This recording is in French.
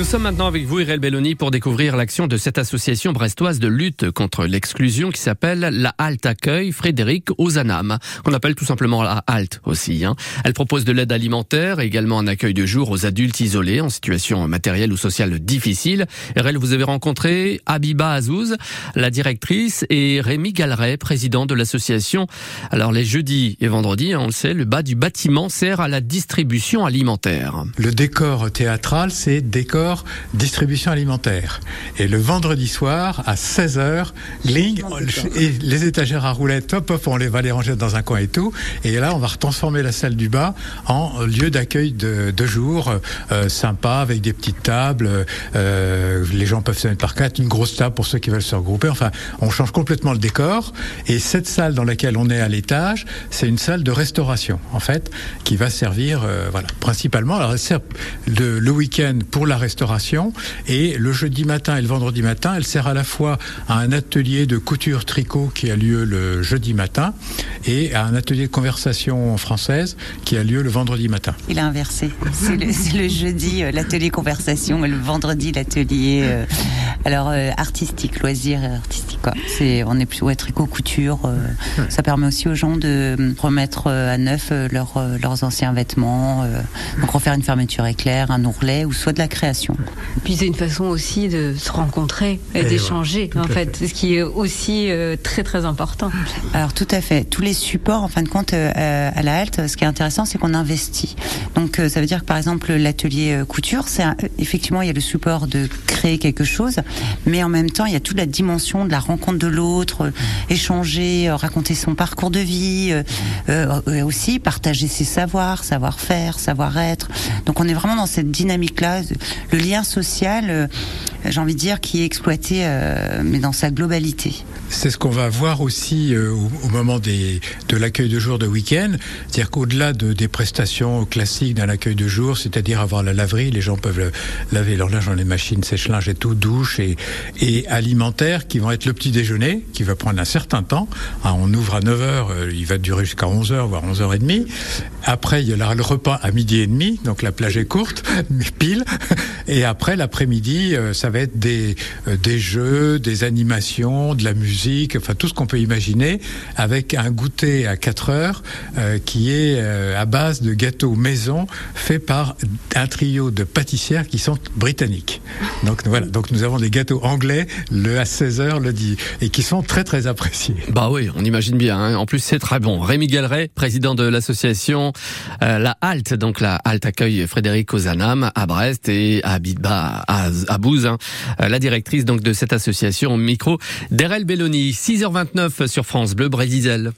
Nous sommes maintenant avec vous, Irel Belloni, pour découvrir l'action de cette association brestoise de lutte contre l'exclusion qui s'appelle la Halte Accueil Frédéric Ozanam, qu'on appelle tout simplement la Halte aussi. Hein. Elle propose de l'aide alimentaire et également un accueil de jour aux adultes isolés en situation matérielle ou sociale difficile. Irel, vous avez rencontré Abiba Azouz, la directrice, et Rémi Galeret, président de l'association. Alors les jeudis et vendredis, hein, on le sait, le bas du bâtiment sert à la distribution alimentaire. Le décor théâtral, c'est décor distribution alimentaire. Et le vendredi soir, à 16h, Gling, et les étagères à roulettes, hop, hop, on les va les ranger dans un coin et tout. Et là, on va transformer la salle du bas en lieu d'accueil de, de, jour, euh, sympa, avec des petites tables. Euh, les gens peuvent se mettre par quatre, une grosse table pour ceux qui veulent se regrouper. Enfin, on change complètement le décor. Et cette salle dans laquelle on est à l'étage, c'est une salle de restauration, en fait, qui va servir, euh, voilà, principalement, alors, le, le week-end pour la restauration Et le jeudi matin et le vendredi matin, elle sert à la fois à un atelier de couture tricot qui a lieu le jeudi matin et à un atelier de conversation française qui a lieu le vendredi matin. Il a inversé. C'est le, jeudi euh, l'atelier conversation et le vendredi l'atelier euh, alors euh, artistique, loisir artistique. C'est on est plus ouais, tricot couture. ça permet aussi aux gens de remettre à neuf leurs anciens vêtements, donc refaire une fermeture éclair, un ourlet ou soit de la création. Puis c'est une façon aussi de se rencontrer et, d'échanger, en fait, ce qui est aussi euh, très très important. Alors tout à fait. Tous les supports, en fin de compte, euh, à la halte, ce qui est intéressant, c'est qu'on investit. Donc euh, ça veut dire que par exemple l'atelier couture, c'est effectivement il y a le support de créer quelque chose, mais en même temps il y a toute la dimension de la rencontre de l'autre, échanger, raconter son parcours de vie, aussi partager ses savoirs, savoir-faire, savoir-être. Donc on est vraiment dans cette dynamique-là le lien social, euh, j'ai envie de dire, qui est exploité, euh, mais dans sa globalité. C'est ce qu'on va voir aussi euh, au, moment des, de l'accueil de jour de week-end, c'est-à-dire qu'au-delà de, des prestations classiques d'un accueil de jour, c'est-à-dire avoir la laverie, les gens peuvent laver leur linge dans les machines sèche-linge et tout, douche et, et alimentaire, qui vont être le petit déjeuner, qui va prendre un certain temps. Ah, on ouvre à 9h, il va durer jusqu'à 11h, voire 11h30. Après, il y a le repas à midi et demi, donc la plage est courte, mais pile. Et après, l'après-midi, euh, ça va être des, euh, des jeux, des animations, de la musique, enfin tout ce qu'on peut imaginer, avec un goûter à 4 heures euh, qui est à base de gâteaux maison faits par un trio de pâtissières qui sont britanniques. Donc voilà, donc nous avons des gâteaux anglais le à 16 heures le dit et qui sont très très appréciés. Bah oui, on imagine bien. Hein. En plus, c'est très bon. Rémi Galeret, président de l'association La Halte, donc la Halte accueille Frédéric Ozanam à Brest et à Bidba à, Bouze, hein. euh, la directrice donc de cette association micro d'Erel Belloni. 6h29 sur France Bleu Brésil.